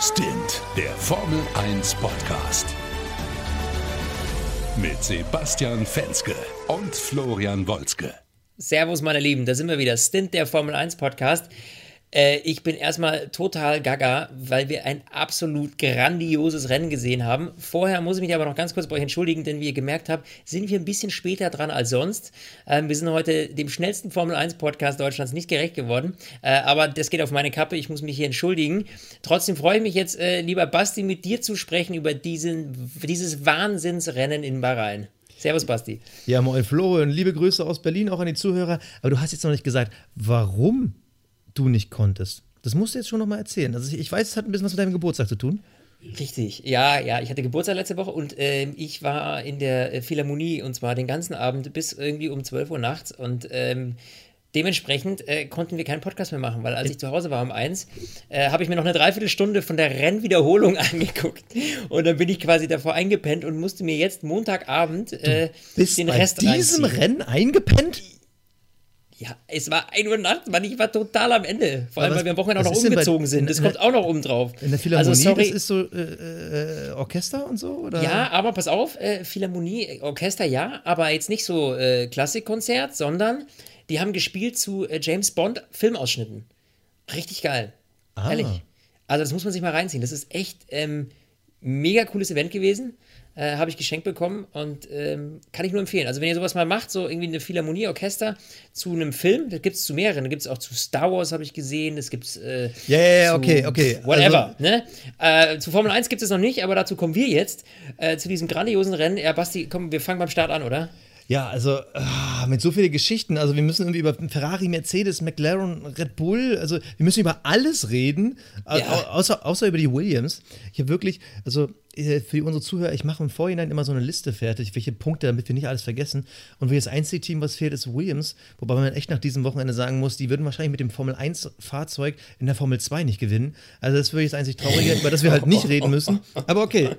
Stint, der Formel 1 Podcast. Mit Sebastian Fenske und Florian Wolzke. Servus, meine Lieben, da sind wir wieder. Stint, der Formel 1 Podcast. Äh, ich bin erstmal total gaga, weil wir ein absolut grandioses Rennen gesehen haben. Vorher muss ich mich aber noch ganz kurz bei euch entschuldigen, denn wie ihr gemerkt habt, sind wir ein bisschen später dran als sonst. Ähm, wir sind heute dem schnellsten Formel 1 Podcast Deutschlands nicht gerecht geworden, äh, aber das geht auf meine Kappe. Ich muss mich hier entschuldigen. Trotzdem freue ich mich jetzt, äh, lieber Basti, mit dir zu sprechen über diesen, dieses Wahnsinnsrennen in Bahrain. Servus, Basti. Ja, moin Flo und liebe Grüße aus Berlin auch an die Zuhörer. Aber du hast jetzt noch nicht gesagt, warum du nicht konntest. Das musst du jetzt schon nochmal erzählen. Also ich, ich weiß, es hat ein bisschen was mit deinem Geburtstag zu tun. Richtig, ja, ja, ich hatte Geburtstag letzte Woche und äh, ich war in der äh, Philharmonie und zwar den ganzen Abend bis irgendwie um 12 Uhr nachts und ähm, dementsprechend äh, konnten wir keinen Podcast mehr machen, weil als ich zu Hause war um eins, äh, habe ich mir noch eine Dreiviertelstunde von der Rennwiederholung angeguckt und dann bin ich quasi davor eingepennt und musste mir jetzt Montagabend äh, den Rest bei diesem reinziehen. Rennen eingepennt? Ja, es war 1 Uhr nachts, Mann, ich war total am Ende. Vor allem, was, weil wir am Wochenende auch noch umgezogen bei, sind. Das kommt auch noch oben drauf. In der Philharmonie, also, sorry. das ist so äh, äh, Orchester und so? Oder? Ja, aber pass auf, äh, Philharmonie, Orchester ja, aber jetzt nicht so äh, Klassikkonzert, sondern die haben gespielt zu äh, James Bond Filmausschnitten. Richtig geil. Ah. Ehrlich. Also das muss man sich mal reinziehen. Das ist echt ähm, mega cooles Event gewesen äh, habe ich geschenkt bekommen und ähm, kann ich nur empfehlen. Also wenn ihr sowas mal macht, so irgendwie eine Philharmonie-Orchester zu einem Film, das gibt es zu mehreren. Da gibt es auch zu Star Wars, habe ich gesehen. Das gibt es. Äh, ja, ja, ja, okay, okay. Whatever. Also, ne? Äh, zu Formel 1 gibt es noch nicht, aber dazu kommen wir jetzt. Äh, zu diesem grandiosen Rennen. Ja, Basti, komm, wir fangen beim Start an, oder? Ja, also ah, mit so vielen Geschichten. Also wir müssen irgendwie über Ferrari, Mercedes, McLaren, Red Bull, also wir müssen über alles reden, ja. außer, außer über die Williams. Ich habe wirklich, also äh, für unsere Zuhörer, ich mache im Vorhinein immer so eine Liste fertig, welche Punkte, damit wir nicht alles vergessen. Und wie das einzige Team, was fehlt, ist Williams, wobei man echt nach diesem Wochenende sagen muss, die würden wahrscheinlich mit dem Formel 1 Fahrzeug in der Formel 2 nicht gewinnen. Also das würde ich jetzt einzig trauriger, über das wir halt nicht reden müssen. Aber okay,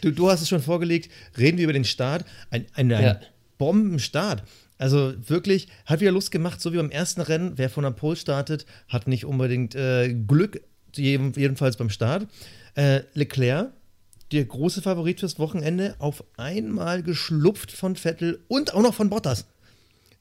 du, du hast es schon vorgelegt, reden wir über den Start. Ein, ein, ein ja Bombenstart. Also wirklich, hat wieder Lust gemacht, so wie beim ersten Rennen. Wer von der Pole startet, hat nicht unbedingt äh, Glück, jedenfalls beim Start. Äh, Leclerc, der große Favorit fürs Wochenende, auf einmal geschlupft von Vettel und auch noch von Bottas.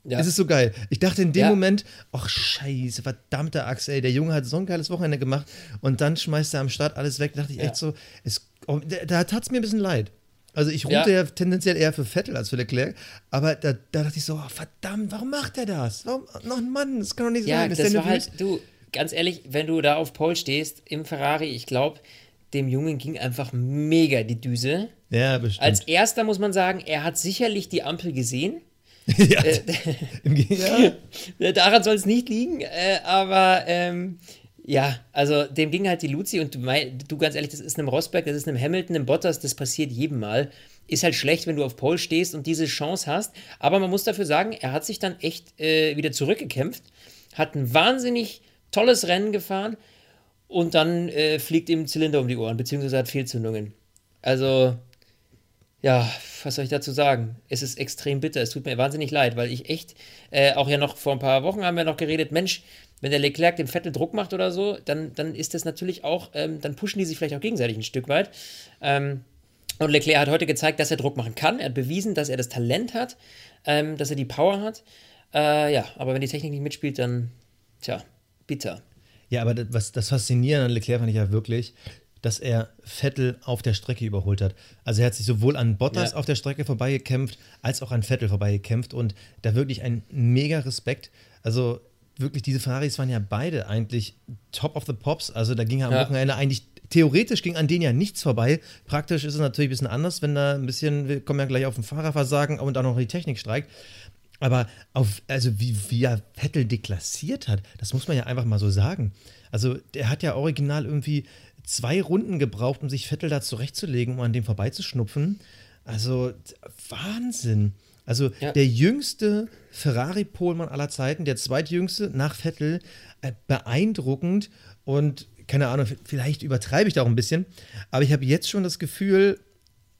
Ja. Es ist so geil. Ich dachte in dem ja. Moment, ach scheiße, verdammter Axt, ey, der Junge hat so ein geiles Wochenende gemacht und dann schmeißt er am Start alles weg. Da dachte ich ja. echt so, es, oh, da, da tat es mir ein bisschen leid. Also ich route ja. ja. tendenziell eher für Vettel als für Leclerc, aber da, da dachte ich so, oh, verdammt, warum macht er das? Warum, noch ein Mann, das kann doch nicht ja, sein. Ist das war halt, du, ganz ehrlich, wenn du da auf Pole stehst im Ferrari, ich glaube, dem Jungen ging einfach mega die Düse. Ja, bestimmt. Als erster muss man sagen, er hat sicherlich die Ampel gesehen. ja, äh, ja. Daran soll es nicht liegen, äh, aber ähm, ja, also dem ging halt die Luzi und du, du ganz ehrlich, das ist einem Rosberg, das ist einem Hamilton, einem Bottas, das passiert jedem Mal. Ist halt schlecht, wenn du auf Pole stehst und diese Chance hast. Aber man muss dafür sagen, er hat sich dann echt äh, wieder zurückgekämpft, hat ein wahnsinnig tolles Rennen gefahren und dann äh, fliegt ihm Zylinder um die Ohren, beziehungsweise hat Fehlzündungen. Also, ja, was soll ich dazu sagen? Es ist extrem bitter. Es tut mir wahnsinnig leid, weil ich echt, äh, auch ja noch vor ein paar Wochen haben wir noch geredet, Mensch, wenn der Leclerc dem Vettel Druck macht oder so, dann, dann ist das natürlich auch, ähm, dann pushen die sich vielleicht auch gegenseitig ein Stück weit. Ähm, und Leclerc hat heute gezeigt, dass er Druck machen kann. Er hat bewiesen, dass er das Talent hat, ähm, dass er die Power hat. Äh, ja, aber wenn die Technik nicht mitspielt, dann, tja, bitter. Ja, aber das, was, das Faszinierende an Leclerc fand ich ja wirklich, dass er Vettel auf der Strecke überholt hat. Also er hat sich sowohl an Bottas ja. auf der Strecke vorbeigekämpft, als auch an Vettel vorbeigekämpft und da wirklich ein mega Respekt. Also wirklich, diese Ferraris waren ja beide eigentlich top of the pops. Also da ging ja am ja. Wochenende eigentlich theoretisch ging an denen ja nichts vorbei. Praktisch ist es natürlich ein bisschen anders, wenn da ein bisschen, wir kommen ja gleich auf ein Fahrerversagen und auch noch die Technik streikt. Aber auf, also wie, wie er Vettel deklassiert hat, das muss man ja einfach mal so sagen. Also der hat ja original irgendwie zwei Runden gebraucht, um sich Vettel da zurechtzulegen, um an dem vorbeizuschnupfen. Also Wahnsinn. Also ja. der jüngste Ferrari-Polmann aller Zeiten, der zweitjüngste nach Vettel, äh, beeindruckend und keine Ahnung, vielleicht übertreibe ich da auch ein bisschen, aber ich habe jetzt schon das Gefühl,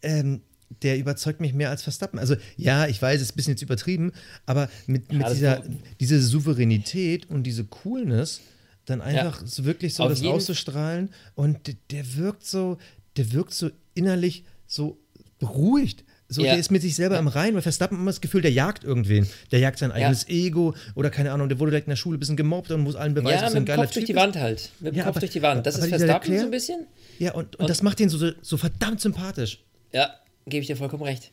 ähm, der überzeugt mich mehr als Verstappen. Also ja, ich weiß, es ist ein bisschen jetzt übertrieben, aber mit, mit dieser diese Souveränität und diese Coolness, dann einfach ja. so wirklich so Auf das auszustrahlen. Und der, der wirkt so, der wirkt so innerlich so beruhigt. So, ja. der ist mit sich selber ja. im Rein, weil Verstappen immer das Gefühl, der jagt irgendwen. Der jagt sein eigenes ja. Ego oder keine Ahnung, der wurde direkt in der Schule ein bisschen gemobbt und muss allen beweisen, dass er ein geiler Kopf durch die Wand halt. Mit dem Kopf aber, durch die Wand. Das ist Verstappen so ein bisschen. Ja, und, und, und das macht ihn so, so verdammt sympathisch. Ja, gebe ich dir vollkommen recht.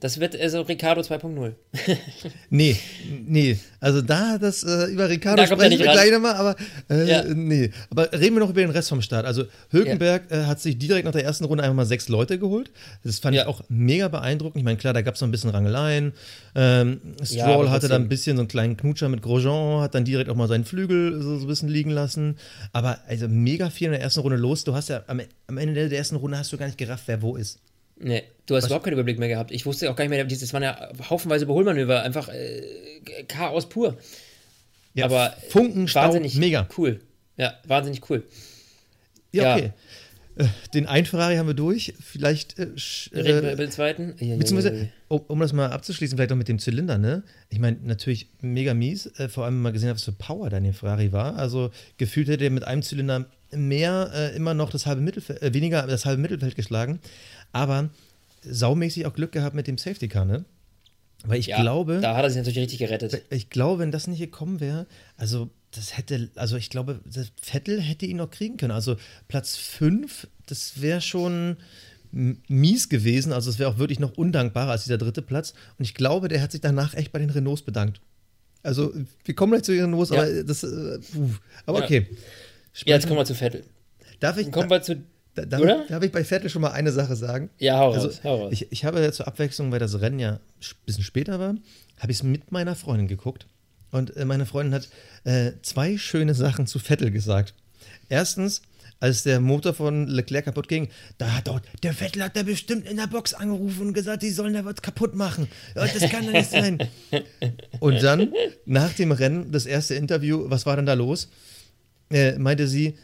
Das wird also Ricardo 2.0. nee, nee. Also da das äh, über Ricardo da sprechen wir gleich nochmal, aber äh, ja. nee. Aber reden wir noch über den Rest vom Start. Also Hülkenberg ja. äh, hat sich direkt nach der ersten Runde einfach mal sechs Leute geholt. Das fand ja. ich auch mega beeindruckend. Ich meine, klar, da gab es noch ein bisschen Rangeleien. Ähm, Stroll hatte da ein bisschen so einen kleinen Knutscher mit Grosjean, hat dann direkt auch mal seinen Flügel so, so ein bisschen liegen lassen. Aber also mega viel in der ersten Runde los. Du hast ja am, am Ende der ersten Runde hast du gar nicht gerafft, wer wo ist. Nee, du hast Was? überhaupt keinen Überblick mehr gehabt. Ich wusste auch gar nicht mehr, das waren ja haufenweise Überholmanöver, einfach äh, Chaos pur. Ja, aber Funken, wahnsinnig mega. Cool. Ja, wahnsinnig cool. Ja, okay. Äh, den einen Ferrari haben wir durch. Vielleicht. Äh, Reden wir über den zweiten? Ja, beziehungsweise, um, um, das mal abzuschließen, vielleicht auch mit dem Zylinder, ne? Ich meine, natürlich mega mies. Äh, vor allem, wenn man gesehen hat, was für Power da in dem Ferrari war. Also, gefühlt hätte er mit einem Zylinder mehr äh, immer noch das halbe Mittelfeld, äh, weniger das halbe Mittelfeld geschlagen aber saumäßig auch Glück gehabt mit dem Safety Car, ne? Weil ich ja, glaube. Da hat er sich natürlich richtig gerettet. Ich glaube, wenn das nicht gekommen wäre, also das hätte, also ich glaube, Vettel hätte ihn noch kriegen können. Also Platz 5, das wäre schon mies gewesen. Also es wäre auch wirklich noch undankbarer als dieser dritte Platz. Und ich glaube, der hat sich danach echt bei den Renaults bedankt. Also wir kommen gleich zu den Renaults, ja. aber das, äh, aber okay. Ja, jetzt kommen wir zu Vettel. Darf ich? Kommen wir zu da, darf, darf, ich bei Vettel schon mal eine Sache sagen? Ja, hau also, raus. Hau raus. Ich, ich habe ja zur Abwechslung, weil das Rennen ja ein bisschen später war, habe ich es mit meiner Freundin geguckt. Und äh, meine Freundin hat äh, zwei schöne Sachen zu Vettel gesagt. Erstens, als der Motor von Leclerc kaputt ging, da hat dort, der Vettel hat da bestimmt in der Box angerufen und gesagt, die sollen da was kaputt machen. Das kann doch nicht sein. Und dann, nach dem Rennen, das erste Interview, was war denn da los? Äh, meinte sie,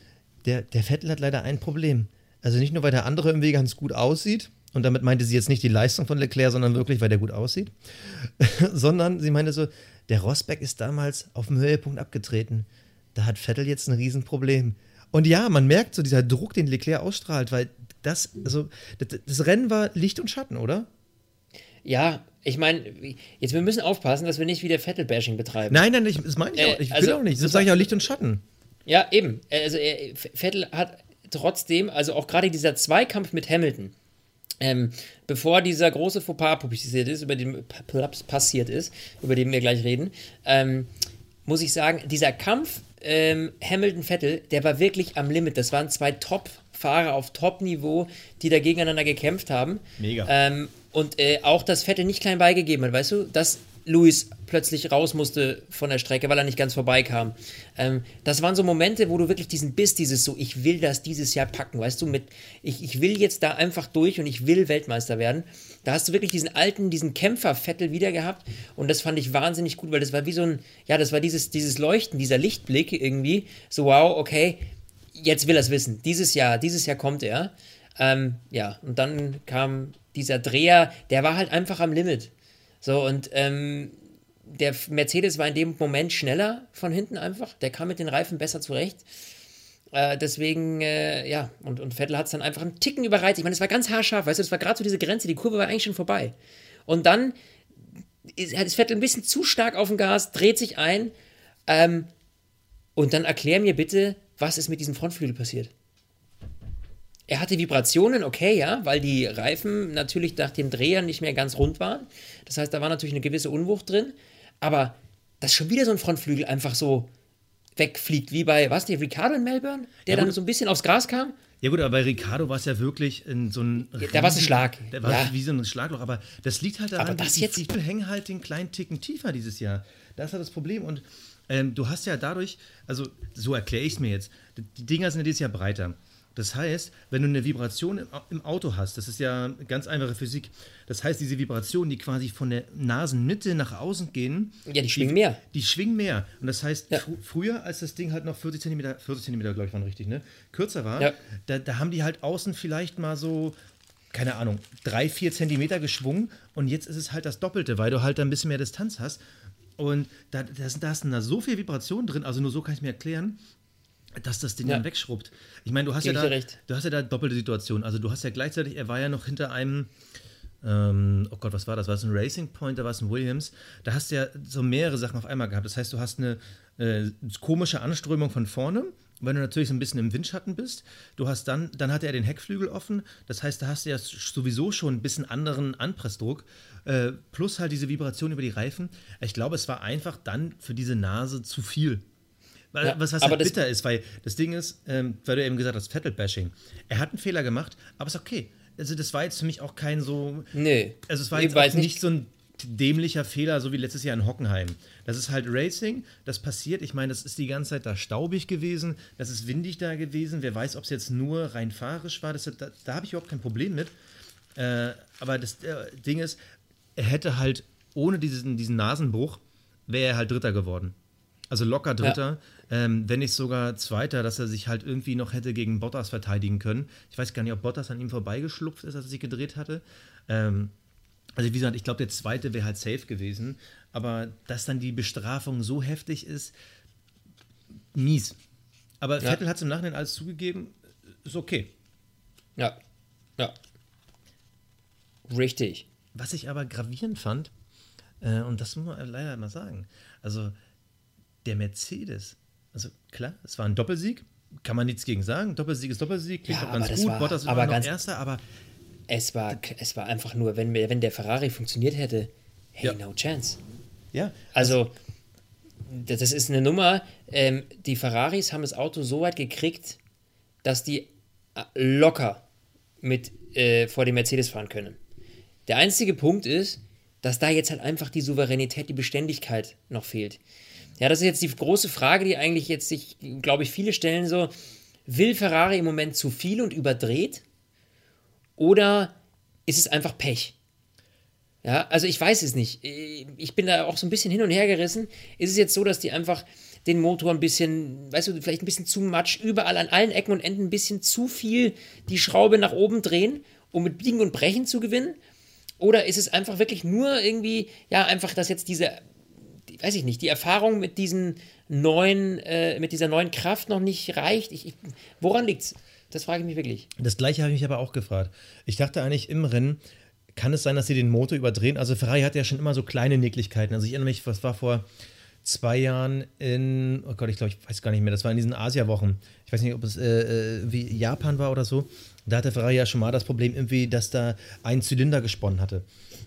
der, der Vettel hat leider ein Problem. Also nicht nur, weil der andere irgendwie ganz gut aussieht, und damit meinte sie jetzt nicht die Leistung von Leclerc, sondern wirklich, weil der gut aussieht, sondern sie meinte so, der Rosberg ist damals auf dem Höhepunkt abgetreten. Da hat Vettel jetzt ein Riesenproblem. Und ja, man merkt so dieser Druck, den Leclerc ausstrahlt, weil das, also das, das Rennen war Licht und Schatten, oder? Ja, ich meine, jetzt wir müssen aufpassen, dass wir nicht wieder Vettel-Bashing betreiben. Nein, nein, ich, das meine ich äh, auch. Ich also, will auch nicht. Das sage ich auch Licht und Schatten. Ja, eben. Also Vettel hat trotzdem, also auch gerade dieser Zweikampf mit Hamilton, ähm, bevor dieser große Fauxpas publiziert ist, über den passiert ist, über den wir gleich reden, ähm, muss ich sagen, dieser Kampf ähm, Hamilton-Vettel, der war wirklich am Limit. Das waren zwei Top-Fahrer auf Top-Niveau, die da gegeneinander gekämpft haben. Mega. Ähm, und äh, auch das Vettel nicht klein beigegeben hat, weißt du? Das Luis plötzlich raus musste von der Strecke, weil er nicht ganz vorbeikam. Ähm, das waren so Momente, wo du wirklich diesen Biss, dieses so, ich will das dieses Jahr packen, weißt du, mit, ich, ich will jetzt da einfach durch und ich will Weltmeister werden. Da hast du wirklich diesen alten, diesen Kämpfervettel wieder gehabt und das fand ich wahnsinnig gut, weil das war wie so ein, ja, das war dieses, dieses Leuchten, dieser Lichtblick irgendwie, so wow, okay, jetzt will er es wissen, dieses Jahr, dieses Jahr kommt er. Ähm, ja, und dann kam dieser Dreher, der war halt einfach am Limit. So, und ähm, der Mercedes war in dem Moment schneller von hinten einfach. Der kam mit den Reifen besser zurecht. Äh, deswegen, äh, ja, und, und Vettel hat es dann einfach einen Ticken überreizt. Ich meine, es war ganz haarscharf, weißt du, es war gerade so diese Grenze, die Kurve war eigentlich schon vorbei. Und dann ist, ist Vettel ein bisschen zu stark auf dem Gas, dreht sich ein. Ähm, und dann erklär mir bitte, was ist mit diesem Frontflügel passiert. Er hatte Vibrationen, okay, ja, weil die Reifen natürlich nach dem Dreher nicht mehr ganz rund waren. Das heißt, da war natürlich eine gewisse Unwucht drin. Aber dass schon wieder so ein Frontflügel einfach so wegfliegt, wie bei, was, der Ricardo in Melbourne, der ja, dann so ein bisschen aufs Gras kam. Ja gut, aber bei Ricardo war es ja wirklich in so ein... Ja, da war es ein Schlag. Da war ja. wie so ein Schlagloch, aber das liegt halt daran, aber das jetzt, die hängen halt den kleinen Ticken tiefer dieses Jahr. Das ist halt das Problem und ähm, du hast ja dadurch, also so erkläre ich es mir jetzt, die Dinger sind ja dieses Jahr breiter. Das heißt, wenn du eine Vibration im Auto hast, das ist ja ganz einfache Physik, das heißt, diese Vibrationen, die quasi von der Nasenmitte nach außen gehen, ja, die schwingen mehr. Die schwingen mehr. Und das heißt, ja. fr früher, als das Ding halt noch 40 cm, 40 cm, glaube ich, waren richtig, ne? Kürzer war, ja. da, da haben die halt außen vielleicht mal so keine Ahnung, drei, vier Zentimeter geschwungen und jetzt ist es halt das Doppelte, weil du halt ein bisschen mehr Distanz hast. Und da, da, da sind da so viel Vibration drin, also nur so kann ich es mir erklären, dass das Ding ja. dann wegschrubbt. Ich meine, du hast ja da, du hast ja da doppelte Situation. Also du hast ja gleichzeitig, er war ja noch hinter einem, ähm, oh Gott, was war das? War es ein Racing Point, da war es ein Williams? Da hast du ja so mehrere Sachen auf einmal gehabt. Das heißt, du hast eine äh, komische Anströmung von vorne, weil du natürlich so ein bisschen im Windschatten bist. Du hast dann, dann hatte er den Heckflügel offen. Das heißt, da hast du ja sowieso schon ein bisschen anderen Anpressdruck. Äh, plus halt diese Vibration über die Reifen. Ich glaube, es war einfach dann für diese Nase zu viel. Ja, was was halt bitter ist, weil das Ding ist, ähm, weil du eben gesagt hast, Vettel-Bashing. Er hat einen Fehler gemacht, aber ist okay. Also das war jetzt für mich auch kein so. Nee. Also es war jetzt nicht, nicht so ein dämlicher Fehler, so wie letztes Jahr in Hockenheim. Das ist halt Racing, das passiert. Ich meine, das ist die ganze Zeit da staubig gewesen, das ist windig da gewesen. Wer weiß, ob es jetzt nur rein fahrisch war, das, da, da habe ich überhaupt kein Problem mit. Äh, aber das äh, Ding ist, er hätte halt ohne diesen, diesen Nasenbruch, wäre er halt Dritter geworden. Also locker Dritter, ja. ähm, wenn nicht sogar Zweiter, dass er sich halt irgendwie noch hätte gegen Bottas verteidigen können. Ich weiß gar nicht, ob Bottas an ihm vorbeigeschlupft ist, als er sich gedreht hatte. Ähm, also wie gesagt, ich glaube, der Zweite wäre halt safe gewesen. Aber dass dann die Bestrafung so heftig ist, mies. Aber ja. Vettel hat es im Nachhinein alles zugegeben, ist okay. Ja, ja. Richtig. Was ich aber gravierend fand, äh, und das muss man leider mal sagen, also der Mercedes, also klar, es war ein Doppelsieg, kann man nichts gegen sagen. Doppelsieg ist Doppelsieg, klingt ja, auch ganz gut. War, Bottas war noch Erster, aber. Es war, es war einfach nur, wenn, wenn der Ferrari funktioniert hätte, hey, ja. no chance. Ja. Also, das ist eine Nummer. Ähm, die Ferraris haben das Auto so weit gekriegt, dass die locker mit äh, vor dem Mercedes fahren können. Der einzige Punkt ist, dass da jetzt halt einfach die Souveränität, die Beständigkeit noch fehlt. Ja, das ist jetzt die große Frage, die eigentlich jetzt sich, glaube ich, viele stellen so, will Ferrari im Moment zu viel und überdreht? Oder ist es einfach Pech? Ja, also ich weiß es nicht. Ich bin da auch so ein bisschen hin und her gerissen. Ist es jetzt so, dass die einfach den Motor ein bisschen, weißt du, vielleicht ein bisschen zu matsch, überall an allen Ecken und Enden ein bisschen zu viel die Schraube nach oben drehen, um mit Biegen und Brechen zu gewinnen? Oder ist es einfach wirklich nur irgendwie, ja, einfach, dass jetzt diese weiß ich nicht, die Erfahrung mit diesen neuen, äh, mit dieser neuen Kraft noch nicht reicht. Ich, ich, woran liegt's? Das frage ich mich wirklich. Das gleiche habe ich mich aber auch gefragt. Ich dachte eigentlich im Rennen, kann es sein, dass sie den Motor überdrehen? Also Ferrari hat ja schon immer so kleine Nicklichkeiten. Also ich erinnere mich, was war vor zwei Jahren in, oh Gott, ich glaube, ich weiß gar nicht mehr, das war in diesen Asia-Wochen. Ich weiß nicht, ob es äh, äh, wie Japan war oder so. Da hatte Ferrari ja schon mal das Problem irgendwie, dass da ein Zylinder gesponnen hatte.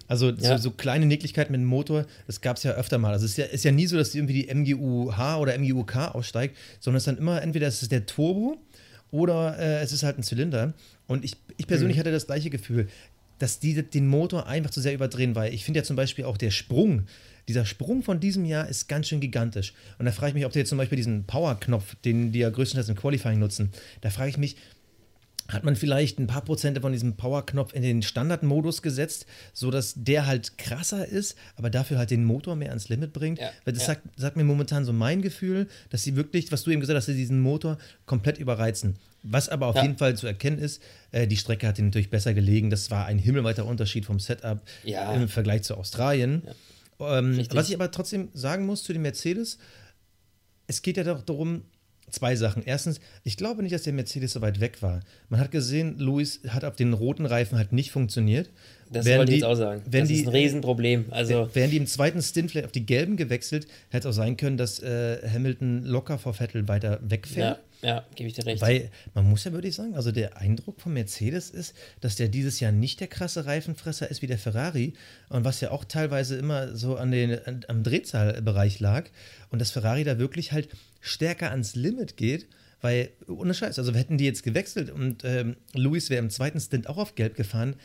Also ja. so, so, kleine Nicklichkeiten mit dem Motor, das gab es ja öfter mal. Also es ist ja, ist ja nie so, dass irgendwie die MGU-H oder MGU-K aussteigt, sondern es ist dann immer entweder es ist der Turbo oder äh, es ist halt ein Zylinder. Und ich, ich persönlich mhm. hatte das gleiche Gefühl, dass die den Motor einfach zu sehr überdrehen, weil ich finde ja zum Beispiel auch der Sprung, dieser Sprung von diesem Jahr ist ganz schön gigantisch. Und da frage ich mich, ob die jetzt zum Beispiel diesen Power-Knopf, den die ja größtenteils im Qualifying nutzen, da frage ich mich, hat man vielleicht ein paar Prozente von diesem Power-Knopf in den Standardmodus gesetzt, sodass der halt krasser ist, aber dafür halt den Motor mehr ans Limit bringt. Ja, Weil das ja. sagt, sagt, mir momentan so mein Gefühl, dass sie wirklich, was du eben gesagt hast, dass sie diesen Motor komplett überreizen. Was aber auf ja. jeden Fall zu erkennen ist, äh, die Strecke hat ihnen natürlich besser gelegen. Das war ein himmelweiter Unterschied vom Setup im Vergleich zu Australien. Ähm, was ich aber trotzdem sagen muss zu dem Mercedes, es geht ja doch darum, Zwei Sachen. Erstens, ich glaube nicht, dass der Mercedes so weit weg war. Man hat gesehen, Luis hat auf den roten Reifen halt nicht funktioniert. Das wollte ich jetzt auch sagen. das die, ist ein Riesenproblem. Also wären die im zweiten Stint vielleicht auf die gelben gewechselt, hätte auch sein können, dass äh, Hamilton locker vor Vettel weiter wegfährt. Ja, ja gebe ich dir recht. Weil man muss ja wirklich sagen, also der Eindruck von Mercedes ist, dass der dieses Jahr nicht der krasse Reifenfresser ist wie der Ferrari und was ja auch teilweise immer so an den, an, am Drehzahlbereich lag und dass Ferrari da wirklich halt stärker ans Limit geht, weil, ohne Scheiß, also hätten die jetzt gewechselt und ähm, Luis wäre im zweiten Stint auch auf Gelb gefahren,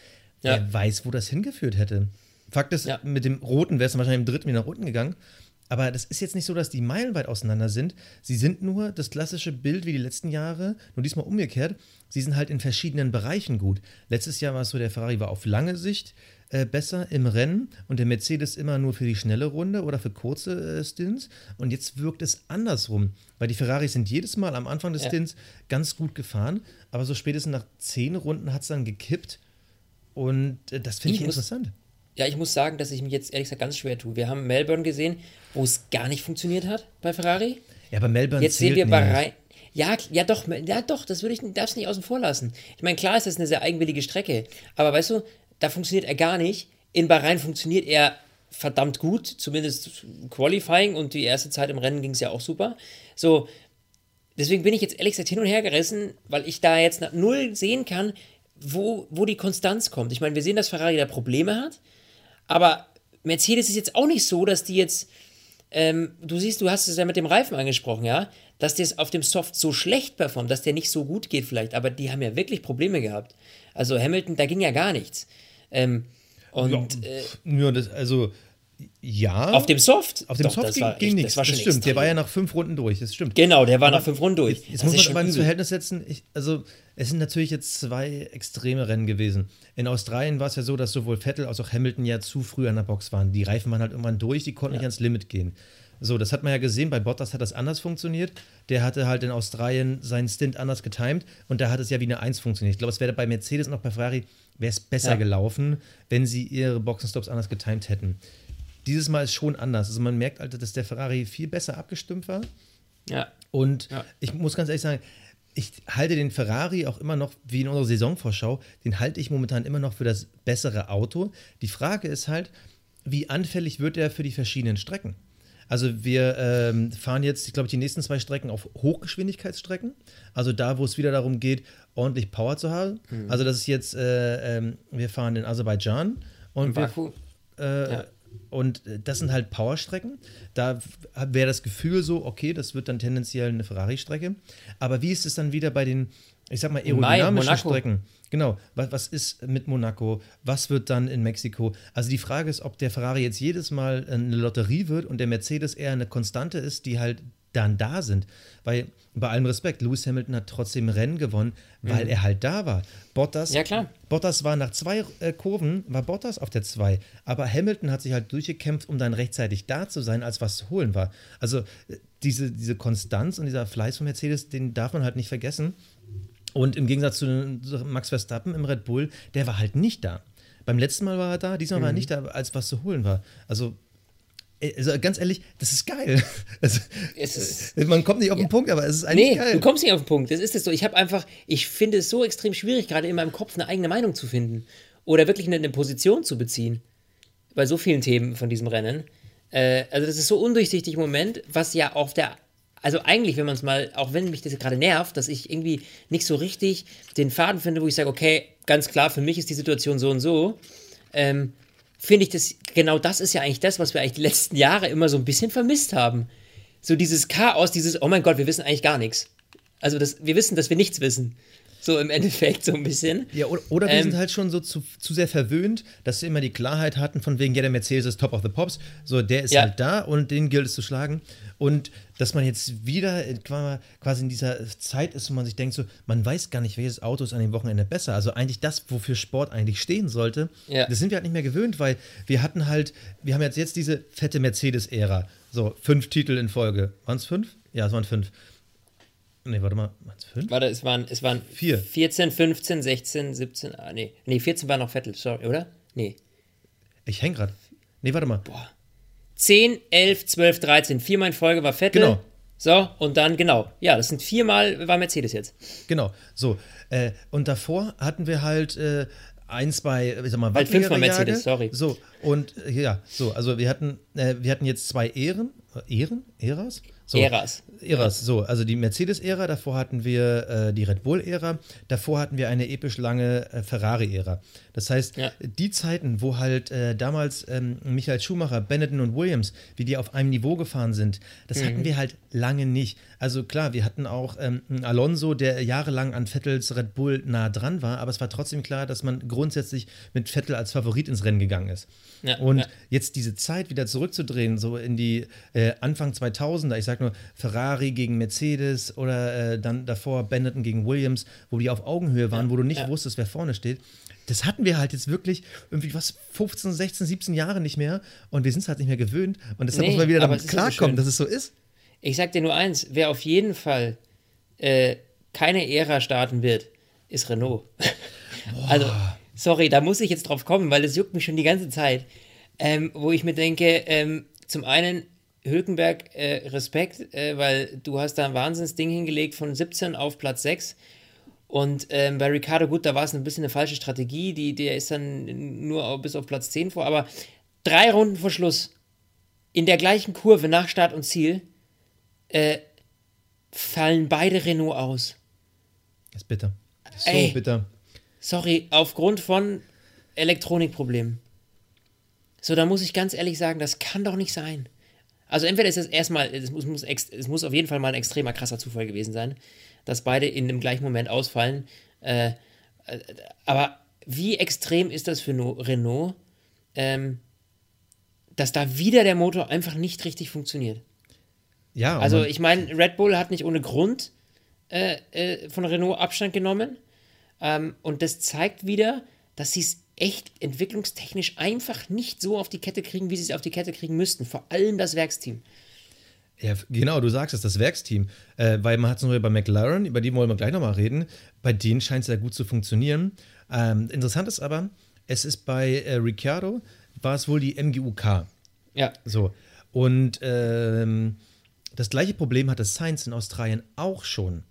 ja. wer weiß, wo das hingeführt hätte. Fakt ist, ja. mit dem Roten wäre es wahrscheinlich im dritten wieder nach unten gegangen. Aber das ist jetzt nicht so, dass die meilenweit auseinander sind. Sie sind nur das klassische Bild wie die letzten Jahre, nur diesmal umgekehrt. Sie sind halt in verschiedenen Bereichen gut. Letztes Jahr war es so, der Ferrari war auf lange Sicht äh, besser im Rennen und der Mercedes immer nur für die schnelle Runde oder für kurze äh, Stints. Und jetzt wirkt es andersrum, weil die Ferraris sind jedes Mal am Anfang des ja. Stints ganz gut gefahren, aber so spätestens nach zehn Runden hat es dann gekippt. Und äh, das finde ich, ich muss, interessant. Ja, ich muss sagen, dass ich mich jetzt ehrlich gesagt ganz schwer tue. Wir haben Melbourne gesehen, wo es gar nicht funktioniert hat bei Ferrari. Ja, aber Melbourne Jetzt sehen wir Bahrain. Ja, ja doch, ja doch, das würde ich, darfst nicht außen vor lassen. Ich meine, klar ist das eine sehr eigenwillige Strecke, aber weißt du, da funktioniert er gar nicht. In Bahrain funktioniert er verdammt gut, zumindest Qualifying und die erste Zeit im Rennen ging es ja auch super. So, deswegen bin ich jetzt ehrlich gesagt hin und her gerissen, weil ich da jetzt null sehen kann, wo, wo die Konstanz kommt. Ich meine, wir sehen, dass Ferrari da Probleme hat, aber Mercedes ist jetzt auch nicht so, dass die jetzt, ähm, du siehst, du hast es ja mit dem Reifen angesprochen, ja, dass der auf dem Soft so schlecht performt, dass der nicht so gut geht vielleicht, aber die haben ja wirklich Probleme gehabt. Also Hamilton, da ging ja gar nichts. Ähm, und ja, äh, ja das, also ja. Auf dem Soft? Auf dem Doch, Soft ging, ging nichts. Das, das stimmt. Extrem. Der war ja nach fünf Runden durch. Das stimmt. Genau, der war aber nach fünf Runden durch. Jetzt, jetzt muss man aber ins Verhältnis setzen. Ich, also, es sind natürlich jetzt zwei extreme Rennen gewesen. In Australien war es ja so, dass sowohl Vettel als auch Hamilton ja zu früh an der Box waren. Die Reifen waren halt irgendwann durch, die konnten ja. nicht ans Limit gehen. So, das hat man ja gesehen. Bei Bottas hat das anders funktioniert. Der hatte halt in Australien seinen Stint anders getimed und da hat es ja wie eine Eins funktioniert. Ich glaube, es wäre bei Mercedes und auch bei Ferrari wäre es besser ja. gelaufen, wenn sie ihre Boxenstops anders getimed hätten dieses Mal ist schon anders. Also man merkt, Alter, dass der Ferrari viel besser abgestimmt war. Ja. Und ja. ich muss ganz ehrlich sagen, ich halte den Ferrari auch immer noch, wie in unserer Saisonvorschau, den halte ich momentan immer noch für das bessere Auto. Die Frage ist halt, wie anfällig wird er für die verschiedenen Strecken? Also wir ähm, fahren jetzt, ich glaube, die nächsten zwei Strecken auf Hochgeschwindigkeitsstrecken. Also da, wo es wieder darum geht, ordentlich Power zu haben. Mhm. Also das ist jetzt, äh, äh, wir fahren in Aserbaidschan und wir, äh, ja. Und äh, das sind halt Powerstrecken. Da wäre das Gefühl so, okay, das wird dann tendenziell eine Ferrari-Strecke. Aber wie ist es dann wieder bei den, ich sag mal, aerodynamischen Strecken? Genau, was, was ist mit Monaco? Was wird dann in Mexiko? Also die Frage ist, ob der Ferrari jetzt jedes Mal eine Lotterie wird und der Mercedes eher eine Konstante ist, die halt dann da sind. Weil bei allem Respekt, Lewis Hamilton hat trotzdem Rennen gewonnen, weil mhm. er halt da war. Bottas, ja, klar. Bottas war nach zwei äh, Kurven, war Bottas auf der 2. Aber Hamilton hat sich halt durchgekämpft, um dann rechtzeitig da zu sein, als was zu holen war. Also äh, diese, diese Konstanz und dieser Fleiß von Mercedes, den darf man halt nicht vergessen. Und im Gegensatz zu Max Verstappen im Red Bull, der war halt nicht da. Beim letzten Mal war er da, diesmal mhm. war er mhm. nicht da, als was zu holen war. Also also ganz ehrlich, das ist geil. Also, ist, man kommt nicht auf den ja. Punkt, aber es ist eigentlich nee, geil. Du kommst nicht auf den Punkt. Das ist es so. Ich habe einfach, ich finde es so extrem schwierig, gerade in meinem Kopf eine eigene Meinung zu finden. Oder wirklich eine, eine Position zu beziehen. Bei so vielen Themen von diesem Rennen. Äh, also, das ist so undurchsichtig im Moment, was ja auf der. Also eigentlich, wenn man es mal, auch wenn mich das gerade nervt, dass ich irgendwie nicht so richtig den Faden finde, wo ich sage, okay, ganz klar, für mich ist die Situation so und so. Ähm, finde ich das, genau das ist ja eigentlich das, was wir eigentlich die letzten Jahre immer so ein bisschen vermisst haben. So dieses Chaos, dieses, oh mein Gott, wir wissen eigentlich gar nichts. Also das, wir wissen, dass wir nichts wissen. So im Endeffekt so ein bisschen. Ja, oder, oder wir ähm, sind halt schon so zu, zu sehr verwöhnt, dass wir immer die Klarheit hatten, von wegen, ja, der Mercedes ist Top of the Pops. So, der ist ja. halt da und den gilt es zu schlagen. Und dass man jetzt wieder quasi in dieser Zeit ist, wo man sich denkt, so, man weiß gar nicht, welches Auto ist an dem Wochenende besser. Also eigentlich das, wofür Sport eigentlich stehen sollte, ja. das sind wir halt nicht mehr gewöhnt, weil wir hatten halt, wir haben jetzt, jetzt diese fette Mercedes-Ära. So, fünf Titel in Folge. Waren es fünf? Ja, es waren fünf. Nee, warte mal, waren es fünf? Warte, es waren, es waren Vier. 14, 15, 16, 17, ah, nee. Nee, 14 war noch Vettel, sorry, oder? Nee. Ich häng grad. Nee, warte mal. Boah. 10, 11, 12, 13. Viermal in Folge war Vettel. Genau. So, und dann, genau. Ja, das sind viermal war Mercedes jetzt. Genau, so. Äh, und davor hatten wir halt äh, eins bei, ich sag mal, Halt fünfmal Mercedes, sorry. So, und äh, ja, so, also wir hatten, äh, wir hatten jetzt zwei Ehren. Äh, Ehren? Eras? So, Äras. Äras, so. Also die Mercedes-Ära, davor hatten wir äh, die Red Bull-Ära, davor hatten wir eine episch lange äh, Ferrari-Ära. Das heißt, ja. die Zeiten, wo halt äh, damals ähm, Michael Schumacher, Benetton und Williams, wie die auf einem Niveau gefahren sind, das mhm. hatten wir halt lange nicht. Also klar, wir hatten auch ähm, Alonso, der jahrelang an Vettels Red Bull nah dran war, aber es war trotzdem klar, dass man grundsätzlich mit Vettel als Favorit ins Rennen gegangen ist. Ja, und ja. jetzt diese Zeit wieder zurückzudrehen, so in die äh, Anfang 2000er, ich sag nur Ferrari gegen Mercedes oder äh, dann davor Benetton gegen Williams, wo die auf Augenhöhe waren, ja, wo du nicht wusstest, wer vorne steht. Das hatten wir halt jetzt wirklich irgendwie was 15, 16, 17 Jahre nicht mehr und wir sind es halt nicht mehr gewöhnt und deshalb nee, muss man wieder damit klarkommen, so dass es so ist. Ich sag dir nur eins, wer auf jeden Fall äh, keine Ära starten wird, ist Renault. also sorry, da muss ich jetzt drauf kommen, weil es juckt mich schon die ganze Zeit. Ähm, wo ich mir denke, ähm, zum einen Hülkenberg, äh, Respekt, äh, weil du hast da ein Wahnsinnsding hingelegt von 17 auf Platz 6. Und ähm, bei Ricardo, gut, da war es ein bisschen eine falsche Strategie. Die, der ist dann nur bis auf Platz 10 vor. Aber drei Runden vor Schluss, in der gleichen Kurve nach Start und Ziel, äh, fallen beide Renault aus. Das ist bitter. Das ist so Ey, bitter. Sorry, aufgrund von Elektronikproblemen. So, da muss ich ganz ehrlich sagen, das kann doch nicht sein. Also entweder ist es erstmal, es muss, muss, es muss auf jeden Fall mal ein extremer krasser Zufall gewesen sein, dass beide in dem gleichen Moment ausfallen. Äh, äh, aber wie extrem ist das für no Renault, ähm, dass da wieder der Motor einfach nicht richtig funktioniert? Ja. Also ich meine, Red Bull hat nicht ohne Grund äh, äh, von Renault Abstand genommen. Ähm, und das zeigt wieder, dass sie es echt entwicklungstechnisch einfach nicht so auf die Kette kriegen, wie sie es auf die Kette kriegen müssten. Vor allem das Werksteam. Ja, genau, du sagst es, das Werksteam. Äh, weil man hat es nur bei McLaren, über die wollen wir gleich nochmal reden. Bei denen scheint es ja gut zu funktionieren. Ähm, interessant ist aber, es ist bei äh, Ricciardo, war es wohl die MGUK. Ja. So. Und ähm, das gleiche Problem hatte Sainz in Australien auch schon.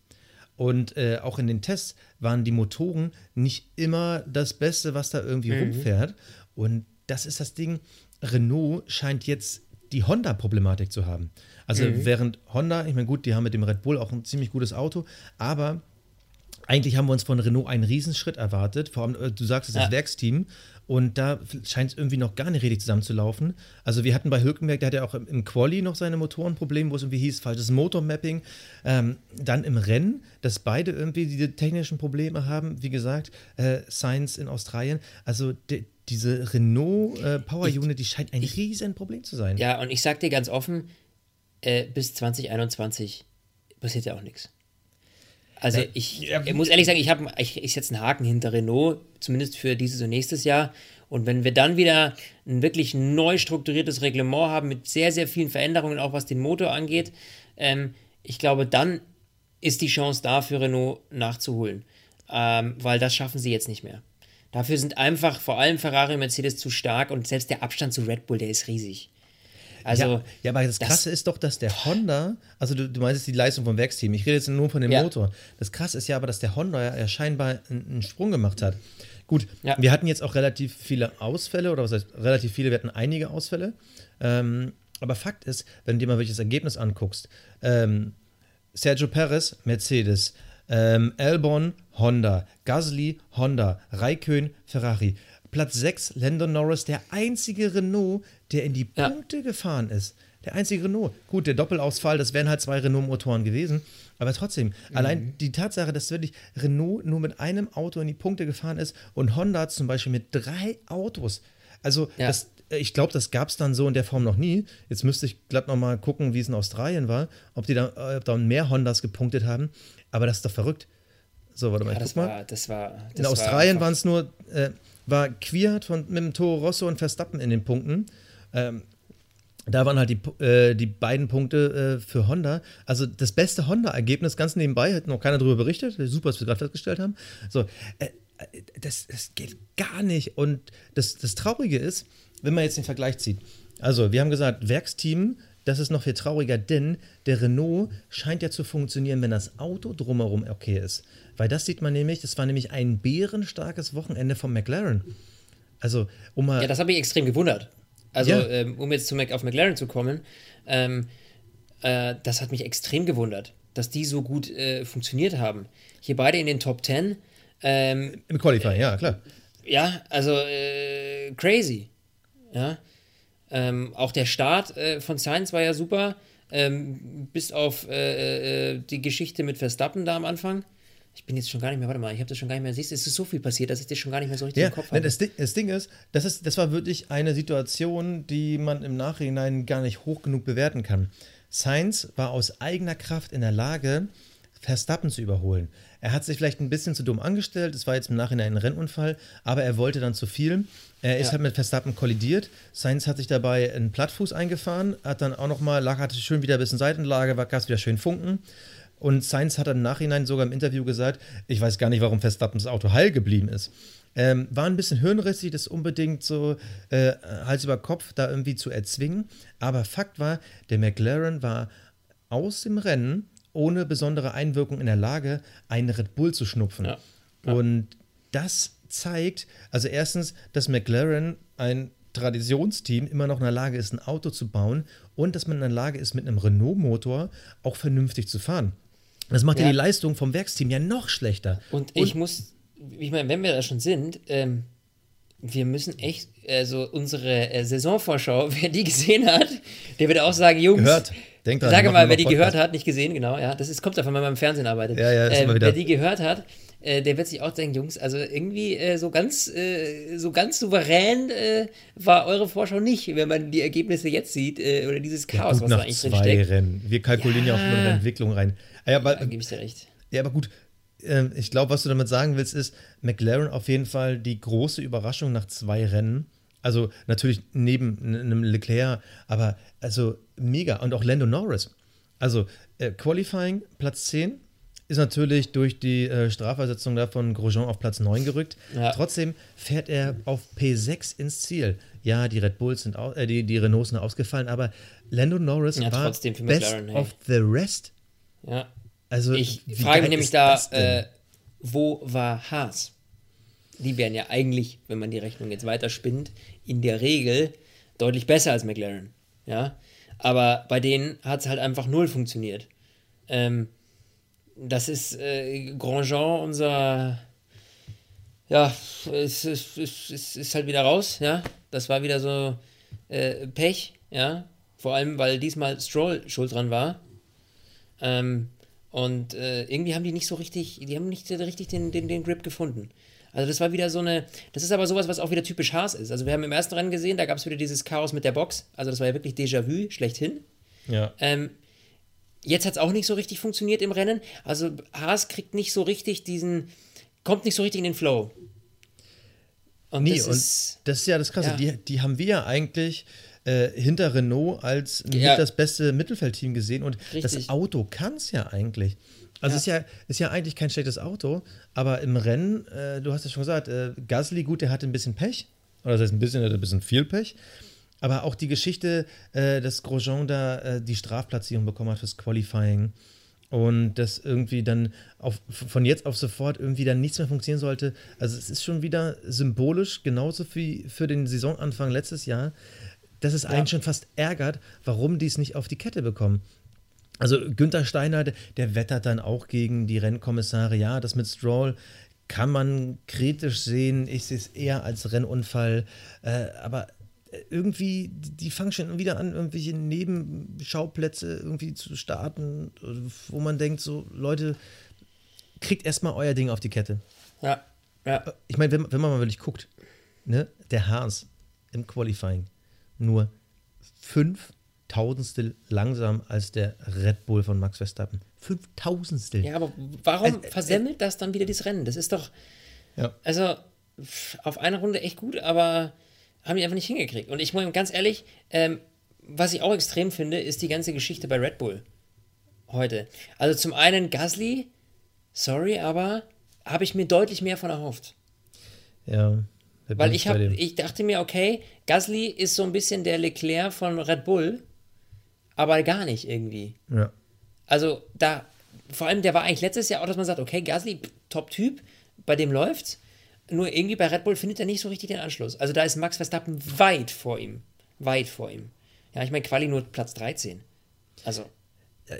Und äh, auch in den Tests waren die Motoren nicht immer das Beste, was da irgendwie mhm. rumfährt. Und das ist das Ding. Renault scheint jetzt die Honda-Problematik zu haben. Also mhm. während Honda, ich meine, gut, die haben mit dem Red Bull auch ein ziemlich gutes Auto, aber eigentlich haben wir uns von Renault einen Riesenschritt erwartet. Vor allem, äh, du sagst es, das ja. Werksteam. Und da scheint es irgendwie noch gar nicht richtig zusammenzulaufen. Also wir hatten bei Hülkenberg, der hatte ja auch im Quali noch seine Motorenprobleme, wo es irgendwie hieß, falsches Motormapping. Ähm, dann im Rennen, dass beide irgendwie diese technischen Probleme haben. Wie gesagt, äh, Science in Australien. Also de, diese Renault äh, Power Unit, die scheint ein Riesenproblem zu sein. Ja, und ich sag dir ganz offen, äh, bis 2021 passiert ja auch nichts. Also ich, ich, muss ehrlich sagen, ich, ich, ich setze einen Haken hinter Renault, zumindest für dieses und nächstes Jahr. Und wenn wir dann wieder ein wirklich neu strukturiertes Reglement haben mit sehr, sehr vielen Veränderungen, auch was den Motor angeht, ähm, ich glaube, dann ist die Chance da für Renault nachzuholen. Ähm, weil das schaffen sie jetzt nicht mehr. Dafür sind einfach vor allem Ferrari und Mercedes zu stark und selbst der Abstand zu Red Bull, der ist riesig. Also, ja, ja, aber das Krasse das, ist doch, dass der Honda, also du, du meinst die Leistung vom Werksteam, ich rede jetzt nur von dem ja. Motor. Das Krasse ist ja aber, dass der Honda ja scheinbar einen, einen Sprung gemacht hat. Gut, ja. wir hatten jetzt auch relativ viele Ausfälle, oder was heißt relativ viele, wir hatten einige Ausfälle. Ähm, aber Fakt ist, wenn du dir mal welches Ergebnis anguckst, ähm, Sergio Perez, Mercedes, ähm, Albon, Honda, Gasly, Honda, Raikön, Ferrari. Platz 6, Landon Norris, der einzige Renault, der in die Punkte ja. gefahren ist. Der einzige Renault. Gut, der Doppelausfall, das wären halt zwei Renault-Motoren gewesen. Aber trotzdem, mhm. allein die Tatsache, dass wirklich Renault nur mit einem Auto in die Punkte gefahren ist und Honda zum Beispiel mit drei Autos. Also, ja. das, ich glaube, das gab es dann so in der Form noch nie. Jetzt müsste ich glatt nochmal gucken, wie es in Australien war, ob die da, ob da mehr Hondas gepunktet haben. Aber das ist doch verrückt. So, warte mal, ja, das mal. War, das war, das in Australien waren es nur, äh, war Quiert von, mit dem Toro Rosso und Verstappen in den Punkten. Ähm, da waren halt die, äh, die beiden Punkte äh, für Honda. Also das beste Honda-Ergebnis, ganz nebenbei, hat noch keiner darüber berichtet. Super, was wir gerade festgestellt haben. So, äh, das, das geht gar nicht. Und das, das Traurige ist, wenn man jetzt den Vergleich zieht. Also, wir haben gesagt, Werksteam, das ist noch viel trauriger, denn der Renault scheint ja zu funktionieren, wenn das Auto drumherum okay ist. Weil das sieht man nämlich, das war nämlich ein bärenstarkes Wochenende von McLaren. Also, um mal. Ja, das habe ich extrem gewundert. Also, ja. ähm, um jetzt zu Mac auf McLaren zu kommen, ähm, äh, das hat mich extrem gewundert, dass die so gut äh, funktioniert haben. Hier beide in den Top 10. Ähm, Im Qualifying, ja, klar. Ja, also äh, crazy. Ja. Ähm, auch der Start äh, von Sainz war ja super, ähm, bis auf äh, äh, die Geschichte mit Verstappen da am Anfang ich bin jetzt schon gar nicht mehr, warte mal, ich habe das schon gar nicht mehr, siehst du, es ist so viel passiert, dass ich das schon gar nicht mehr so richtig ja, im Kopf habe. Das, das, Ding ist das, ist, das war wirklich eine Situation, die man im Nachhinein gar nicht hoch genug bewerten kann. Sainz war aus eigener Kraft in der Lage, Verstappen zu überholen. Er hat sich vielleicht ein bisschen zu dumm angestellt, es war jetzt im Nachhinein ein Rennunfall, aber er wollte dann zu viel. Er ist ja. halt mit Verstappen kollidiert. Sainz hat sich dabei einen Plattfuß eingefahren, hat dann auch nochmal, lag, hatte schön wieder ein bisschen Seitenlage, war Gas wieder schön funken Und Sainz hat im Nachhinein sogar im Interview gesagt, ich weiß gar nicht, warum Verstappens Auto heil geblieben ist. Ähm, war ein bisschen hirnrissig, das unbedingt so äh, Hals über Kopf da irgendwie zu erzwingen. Aber Fakt war, der McLaren war aus dem Rennen ohne besondere Einwirkung in der Lage, einen Red Bull zu schnupfen. Ja. Ja. Und das zeigt, also erstens, dass McLaren ein Traditionsteam immer noch in der Lage ist, ein Auto zu bauen und dass man in der Lage ist, mit einem Renault-Motor auch vernünftig zu fahren. Das macht ja, ja die Leistung vom Werksteam ja noch schlechter. Und, und ich muss ich meine, wenn wir da schon sind, ähm, wir müssen echt, also unsere äh, Saisonvorschau, wer die gesehen hat, der wird auch sagen, Jungs, gehört. Denk dran, sage mal, wer die gehört hat, nicht gesehen, genau, ja, das ist, kommt davon, wenn man im Fernsehen arbeitet. Ja, ja, äh, wer die gehört hat, äh, der wird sich auch denken, Jungs, also irgendwie äh, so ganz, äh, so ganz souverän äh, war eure Vorschau nicht, wenn man die Ergebnisse jetzt sieht oder dieses Chaos, ja, was da eigentlich drin steckt. Rennen. Wir kalkulieren ja, ja auch nur in der Entwicklung rein. Ah ja, aber, da gebe ich dir recht. Ja, aber gut, ähm, ich glaube, was du damit sagen willst, ist, McLaren auf jeden Fall die große Überraschung nach zwei Rennen. Also natürlich neben einem Leclerc, aber also mega. Und auch Lando Norris. Also äh, Qualifying Platz 10 ist natürlich durch die äh, Strafversetzung da von Grosjean auf Platz 9 gerückt. Ja. Trotzdem fährt er auf P6 ins Ziel. Ja, die Red Bulls sind auch, äh, die, die Renaults sind ausgefallen, aber Lando Norris ja, war best McLaren, hey. of the rest. Ja. Also, ich frage mich nämlich da, äh, wo war Haas? Die wären ja eigentlich, wenn man die Rechnung jetzt weiter spinnt, in der Regel deutlich besser als McLaren. Ja, aber bei denen hat es halt einfach null funktioniert. Ähm, das ist äh, Grandjean, unser. Ja, es ist, ist, ist, ist, halt wieder raus, ja. Das war wieder so äh, Pech, ja. Vor allem, weil diesmal Stroll schuld dran war. Ähm, und äh, irgendwie haben die nicht so richtig, die haben nicht richtig den, den, den Grip gefunden. Also das war wieder so eine, das ist aber sowas, was auch wieder typisch Haas ist. Also wir haben im ersten Rennen gesehen, da gab es wieder dieses Chaos mit der Box. Also das war ja wirklich Déjà-vu schlechthin. Ja. Ähm, jetzt hat es auch nicht so richtig funktioniert im Rennen. Also Haas kriegt nicht so richtig diesen, kommt nicht so richtig in den Flow. Und nee, das und ist, das ist ja das Krasse. Ja. Die, die haben wir ja eigentlich äh, hinter Renault als ja. das beste Mittelfeldteam gesehen und Richtig. das Auto kann es ja eigentlich. Also ja. ist ja ist ja eigentlich kein schlechtes Auto, aber im Rennen, äh, du hast ja schon gesagt, äh, Gasly gut, der hatte ein bisschen Pech, oder das heißt ein bisschen, ein bisschen viel Pech. Aber auch die Geschichte, äh, dass Grosjean da äh, die Strafplatzierung bekommen hat fürs Qualifying und dass irgendwie dann auf, von jetzt auf sofort irgendwie dann nichts mehr funktionieren sollte. Also es ist schon wieder symbolisch, genauso wie für den Saisonanfang letztes Jahr, dass es einen schon fast ärgert, warum die es nicht auf die Kette bekommen. Also Günther Steiner, der wettert dann auch gegen die Rennkommissare. Ja, das mit Stroll kann man kritisch sehen. Ich sehe es eher als Rennunfall. Äh, aber irgendwie, die fangen schon wieder an, irgendwelche Nebenschauplätze irgendwie zu starten, wo man denkt, so, Leute, kriegt erstmal euer Ding auf die Kette. Ja, ja. Ich meine, wenn, wenn man mal wirklich guckt, ne, der Haas im Qualifying, nur fünf Tausendstel langsam als der Red Bull von Max Verstappen. Fünf Tausendstel. Ja, aber warum äh, versemmelt das dann wieder das Rennen? Das ist doch. Ja. Also, auf eine Runde echt gut, aber haben die einfach nicht hingekriegt. Und ich muss ganz ehrlich, ähm, was ich auch extrem finde, ist die ganze Geschichte bei Red Bull heute. Also, zum einen Gasly, sorry, aber habe ich mir deutlich mehr von erhofft. Ja. Weil ich, hab, ich dachte mir, okay, Gasly ist so ein bisschen der Leclerc von Red Bull, aber gar nicht irgendwie. Ja. Also da, vor allem der war eigentlich letztes Jahr auch, dass man sagt, okay, Gasly, Top-Typ, bei dem läuft's. Nur irgendwie bei Red Bull findet er nicht so richtig den Anschluss. Also da ist Max Verstappen weit vor ihm. Weit vor ihm. Ja, ich meine, Quali nur Platz 13. Also.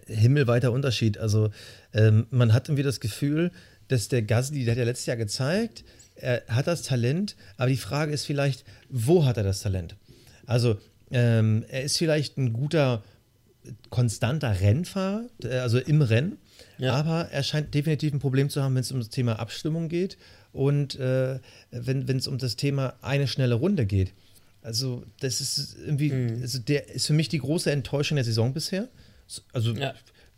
Himmelweiter Unterschied. Also ähm, man hat irgendwie das Gefühl, dass der Gasly, der hat ja letztes Jahr gezeigt, er hat das Talent, aber die Frage ist vielleicht, wo hat er das Talent? Also, ähm, er ist vielleicht ein guter, konstanter Rennfahrer, äh, also im Rennen, ja. aber er scheint definitiv ein Problem zu haben, wenn es um das Thema Abstimmung geht und äh, wenn es um das Thema eine schnelle Runde geht. Also, das ist irgendwie, mhm. also der ist für mich die große Enttäuschung der Saison bisher. Also, ja.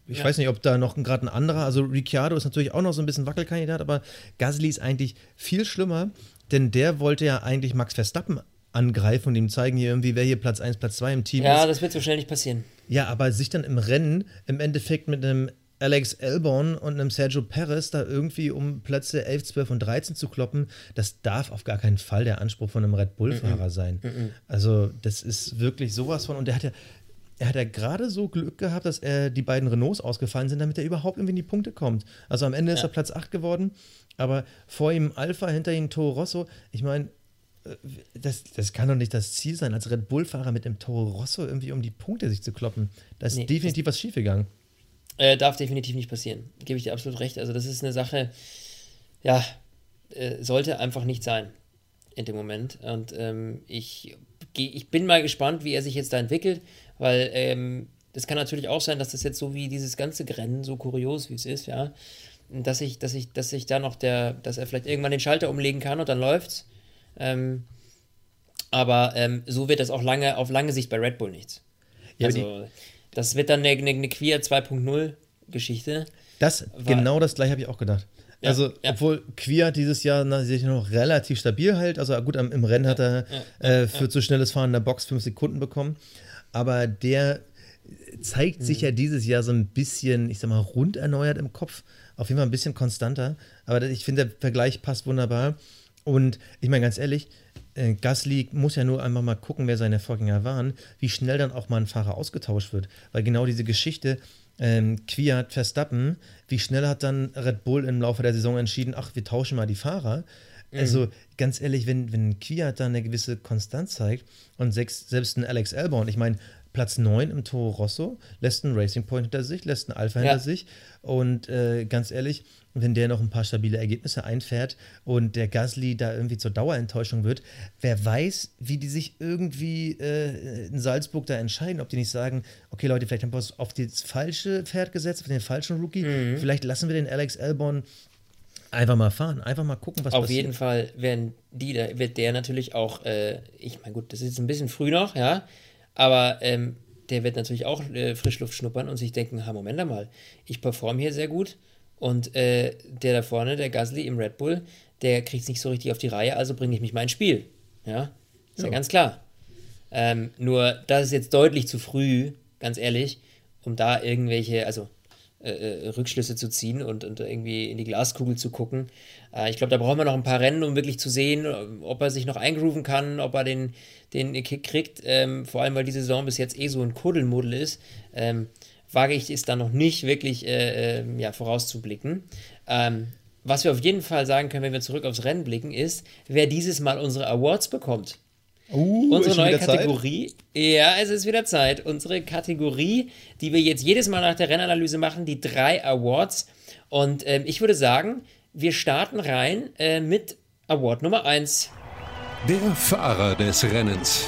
Ich ja. weiß nicht, ob da noch gerade ein anderer, also Ricciardo ist natürlich auch noch so ein bisschen Wackelkandidat, aber Gasly ist eigentlich viel schlimmer, denn der wollte ja eigentlich Max Verstappen angreifen und ihm zeigen hier irgendwie, wer hier Platz 1, Platz 2 im Team ist. Ja, das wird so schnell nicht passieren. Ja, aber sich dann im Rennen im Endeffekt mit einem Alex Elborn und einem Sergio Perez da irgendwie um Plätze 11, 12 und 13 zu kloppen, das darf auf gar keinen Fall der Anspruch von einem Red Bull-Fahrer mm -mm. sein. Mm also, das ist wirklich sowas von. Und der hat ja, er hat ja gerade so Glück gehabt, dass er die beiden Renaults ausgefallen sind, damit er überhaupt irgendwie in die Punkte kommt. Also am Ende ja. ist er Platz 8 geworden, aber vor ihm Alpha, hinter ihm Toro Rosso. Ich meine, das, das kann doch nicht das Ziel sein, als Red Bull-Fahrer mit dem Toro Rosso irgendwie um die Punkte sich zu kloppen. Da ist nee, definitiv was schiefgegangen. Äh, darf definitiv nicht passieren. Gebe ich dir absolut recht. Also, das ist eine Sache, ja, äh, sollte einfach nicht sein in dem Moment. Und ähm, ich, ich bin mal gespannt, wie er sich jetzt da entwickelt, weil ähm, das kann natürlich auch sein, dass das jetzt so wie dieses ganze Rennen, so kurios wie es ist, ja, dass ich, dass ich, dass ich da noch der, dass er vielleicht irgendwann den Schalter umlegen kann und dann läuft's. Ähm, aber ähm, so wird das auch lange, auf lange Sicht bei Red Bull nichts. Ja, also, das wird dann eine, eine Queer 2.0 Geschichte. Das, genau das gleiche habe ich auch gedacht. Ja, also, ja. obwohl Queer dieses Jahr na, sich noch relativ stabil hält. Also, gut, im Rennen hat er äh, für zu schnelles Fahren in der Box fünf Sekunden bekommen. Aber der zeigt mhm. sich ja dieses Jahr so ein bisschen, ich sag mal, rund erneuert im Kopf. Auf jeden Fall ein bisschen konstanter. Aber ich finde, der Vergleich passt wunderbar. Und ich meine, ganz ehrlich, äh, Gasly muss ja nur einfach mal gucken, wer seine Vorgänger waren, wie schnell dann auch mal ein Fahrer ausgetauscht wird. Weil genau diese Geschichte, ähm, Kwiat Verstappen, wie schnell hat dann Red Bull im Laufe der Saison entschieden, ach, wir tauschen mal die Fahrer. Mhm. Also ganz ehrlich, wenn, wenn Kwiat da eine gewisse Konstanz zeigt und sechs, selbst ein Alex Albon, ich meine, Platz 9 im Toro Rosso, lässt einen Racing Point hinter sich, lässt einen Alpha ja. hinter sich. Und äh, ganz ehrlich, wenn der noch ein paar stabile Ergebnisse einfährt und der Gasly da irgendwie zur Dauerenttäuschung wird, wer weiß, wie die sich irgendwie äh, in Salzburg da entscheiden, ob die nicht sagen, okay Leute, vielleicht haben wir uns auf das falsche Pferd gesetzt, auf den falschen Rookie, mhm. vielleicht lassen wir den Alex Albon einfach mal fahren, einfach mal gucken, was auf passiert. Auf jeden Fall werden die, da wird der natürlich auch, äh, ich meine gut, das ist jetzt ein bisschen früh noch, ja, aber ähm, der wird natürlich auch äh, Frischluft schnuppern und sich denken, ha, Moment mal, ich performe hier sehr gut und äh, der da vorne, der Gasly im Red Bull, der kriegt es nicht so richtig auf die Reihe, also bringe ich mich mal ins Spiel. Ja, ist ja, ja ganz klar. Ähm, nur, das ist jetzt deutlich zu früh, ganz ehrlich, um da irgendwelche, also äh, äh Rückschlüsse zu ziehen und, und irgendwie in die Glaskugel zu gucken. Äh, ich glaube, da brauchen wir noch ein paar Rennen, um wirklich zu sehen, ob er sich noch eingrooven kann, ob er den, den Kick kriegt. Ähm, vor allem, weil die Saison bis jetzt eh so ein Kuddelmuddel ist. Ähm, wage ich es da noch nicht wirklich äh, äh, ja, vorauszublicken. Ähm, was wir auf jeden Fall sagen können, wenn wir zurück aufs Rennen blicken, ist, wer dieses Mal unsere Awards bekommt. Uh, unsere neue Kategorie. Zeit? Ja, es ist wieder Zeit. Unsere Kategorie, die wir jetzt jedes Mal nach der Rennanalyse machen, die drei Awards. Und ähm, ich würde sagen, wir starten rein äh, mit Award Nummer 1. Der Fahrer des Rennens.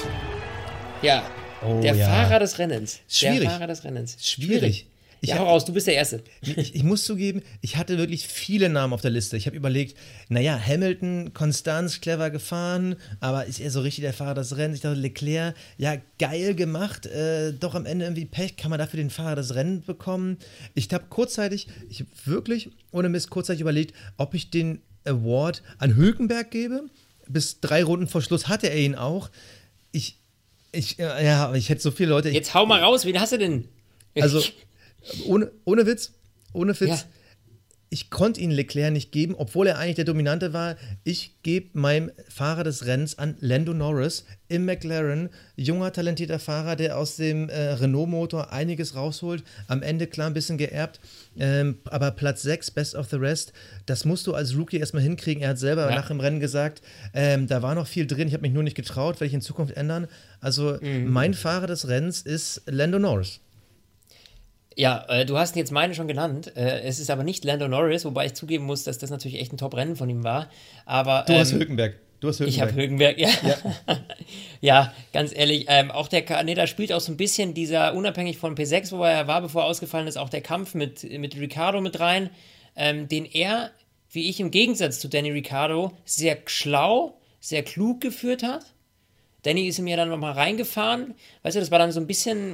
Ja, Oh, der ja. Fahrer des Rennens. Schwierig. Der Fahrer des Rennens. Schwierig. Schwierig. Ich ja, hau raus, du bist der Erste. Ich, ich, muss zugeben, ich hatte wirklich viele Namen auf der Liste. Ich habe überlegt, naja, Hamilton, Konstanz, clever gefahren, aber ist er so richtig der Fahrer des Rennens? Ich dachte, Leclerc, ja, geil gemacht, äh, doch am Ende irgendwie Pech, kann man dafür den Fahrer des Rennens bekommen? Ich habe kurzzeitig, ich habe wirklich ohne Mist kurzzeitig überlegt, ob ich den Award an Hülkenberg gebe. Bis drei Runden vor Schluss hatte er ihn auch. Ich, ich, äh, ja, ich hätte so viele Leute. Jetzt hau mal raus, wen hast du denn? Also, ohne, ohne Witz, ohne Witz. Ja. Ich konnte ihn Leclerc nicht geben, obwohl er eigentlich der Dominante war. Ich gebe meinem Fahrer des Rennens an Lando Norris im McLaren. Junger, talentierter Fahrer, der aus dem äh, Renault-Motor einiges rausholt. Am Ende klar ein bisschen geerbt. Ähm, aber Platz 6, Best of the Rest, das musst du als Rookie erstmal hinkriegen. Er hat selber ja. nach dem Rennen gesagt, ähm, da war noch viel drin. Ich habe mich nur nicht getraut, werde ich in Zukunft ändern. Also mhm. mein Fahrer des Rennens ist Lando Norris. Ja, äh, du hast jetzt meine schon genannt. Äh, es ist aber nicht Lando Norris, wobei ich zugeben muss, dass das natürlich echt ein Top-Rennen von ihm war. Aber, du ähm, hast Hülkenberg. Du hast Hülkenberg. Ich habe Hülkenberg, ja. Ja, ja ganz ehrlich. Ähm, auch der, nee, da spielt auch so ein bisschen dieser, unabhängig von P6, wo er war, bevor er ausgefallen ist, auch der Kampf mit, mit Ricardo mit rein, ähm, den er, wie ich im Gegensatz zu Danny Ricardo, sehr schlau, sehr klug geführt hat. Danny ist ihm ja dann nochmal reingefahren. Weißt du, das war dann so ein bisschen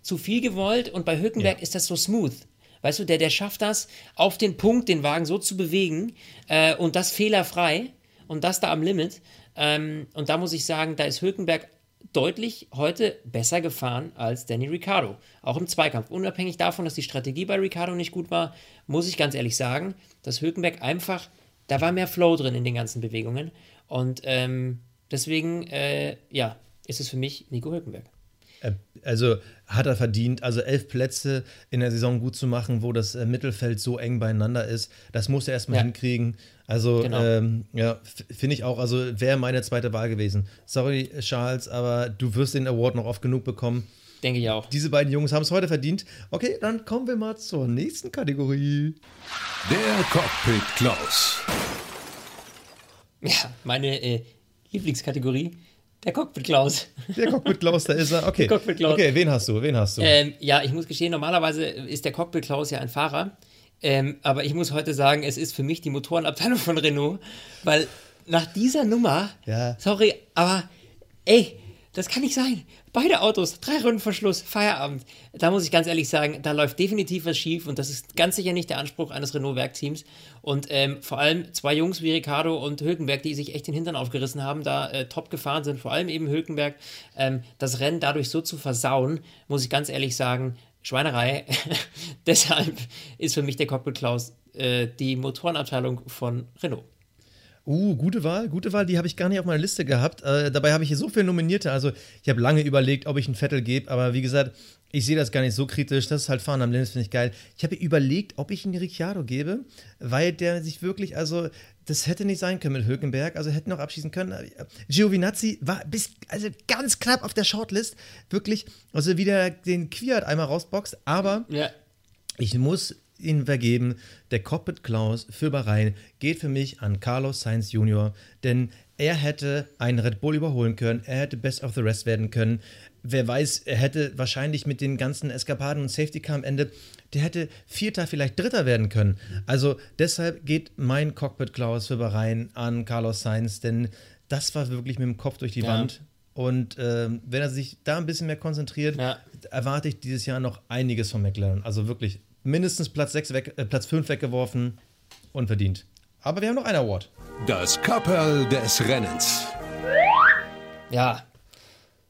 zu viel gewollt und bei Hülkenberg ja. ist das so smooth. Weißt du, der, der schafft das, auf den Punkt den Wagen so zu bewegen äh, und das fehlerfrei und das da am Limit. Ähm, und da muss ich sagen, da ist Hülkenberg deutlich heute besser gefahren als Danny Ricciardo. Auch im Zweikampf. Unabhängig davon, dass die Strategie bei Ricciardo nicht gut war, muss ich ganz ehrlich sagen, dass Hülkenberg einfach, da war mehr Flow drin in den ganzen Bewegungen. Und ähm, deswegen, äh, ja, ist es für mich Nico Hülkenberg. Äh, also hat er verdient, also elf Plätze in der Saison gut zu machen, wo das äh, Mittelfeld so eng beieinander ist. Das muss er erstmal ja. hinkriegen. Also, genau. ähm, ja, finde ich auch, also wäre meine zweite Wahl gewesen. Sorry, Charles, aber du wirst den Award noch oft genug bekommen. Denke ich auch. Diese beiden Jungs haben es heute verdient. Okay, dann kommen wir mal zur nächsten Kategorie. Der Cockpit Klaus. Ja, meine äh, Lieblingskategorie. Der Cockpit Klaus. Der Cockpit Klaus, da ist er. Okay. Cockpit Klaus. Okay, wen hast du? Wen hast du? Ähm, ja, ich muss gestehen, normalerweise ist der Cockpit Klaus ja ein Fahrer. Ähm, aber ich muss heute sagen, es ist für mich die Motorenabteilung von Renault, weil nach dieser Nummer, ja. sorry, aber ey, das kann nicht sein. Beide Autos, drei Runden Verschluss, Feierabend. Da muss ich ganz ehrlich sagen, da läuft definitiv was schief und das ist ganz sicher nicht der Anspruch eines Renault-Werkteams. Und ähm, vor allem zwei Jungs wie Ricardo und Hülkenberg, die sich echt den Hintern aufgerissen haben, da äh, top gefahren sind, vor allem eben Hülkenberg, ähm, das Rennen dadurch so zu versauen, muss ich ganz ehrlich sagen, Schweinerei. Deshalb ist für mich der Cockpit Klaus äh, die Motorenabteilung von Renault. Uh, gute Wahl, gute Wahl, die habe ich gar nicht auf meiner Liste gehabt. Äh, dabei habe ich hier so viele Nominierte. Also, ich habe lange überlegt, ob ich einen Vettel gebe, aber wie gesagt, ich sehe das gar nicht so kritisch. Das ist halt Fahren am Limit, finde ich geil. Ich habe überlegt, ob ich einen Ricciardo gebe, weil der sich wirklich, also, das hätte nicht sein können mit Hülkenberg, also hätte noch abschießen können. Giovinazzi war bis, also ganz knapp auf der Shortlist, wirklich, also wieder den Quiert einmal rausboxt, aber ja. ich muss ihn vergeben. Der Cockpit Klaus für Bahrain geht für mich an Carlos Sainz Jr., denn er hätte einen Red Bull überholen können, er hätte Best of the Rest werden können. Wer weiß, er hätte wahrscheinlich mit den ganzen Eskapaden und Safety Car am Ende, der hätte Vierter, vielleicht Dritter werden können. Also deshalb geht mein Cockpit Klaus für Bahrain an Carlos Sainz, denn das war wirklich mit dem Kopf durch die ja. Wand. Und äh, wenn er sich da ein bisschen mehr konzentriert, ja. erwarte ich dieses Jahr noch einiges von McLaren. Also wirklich mindestens Platz, 6 weg, äh, Platz 5 weggeworfen. und verdient. Aber wir haben noch einen Award. Das Kapperl des Rennens. Ja,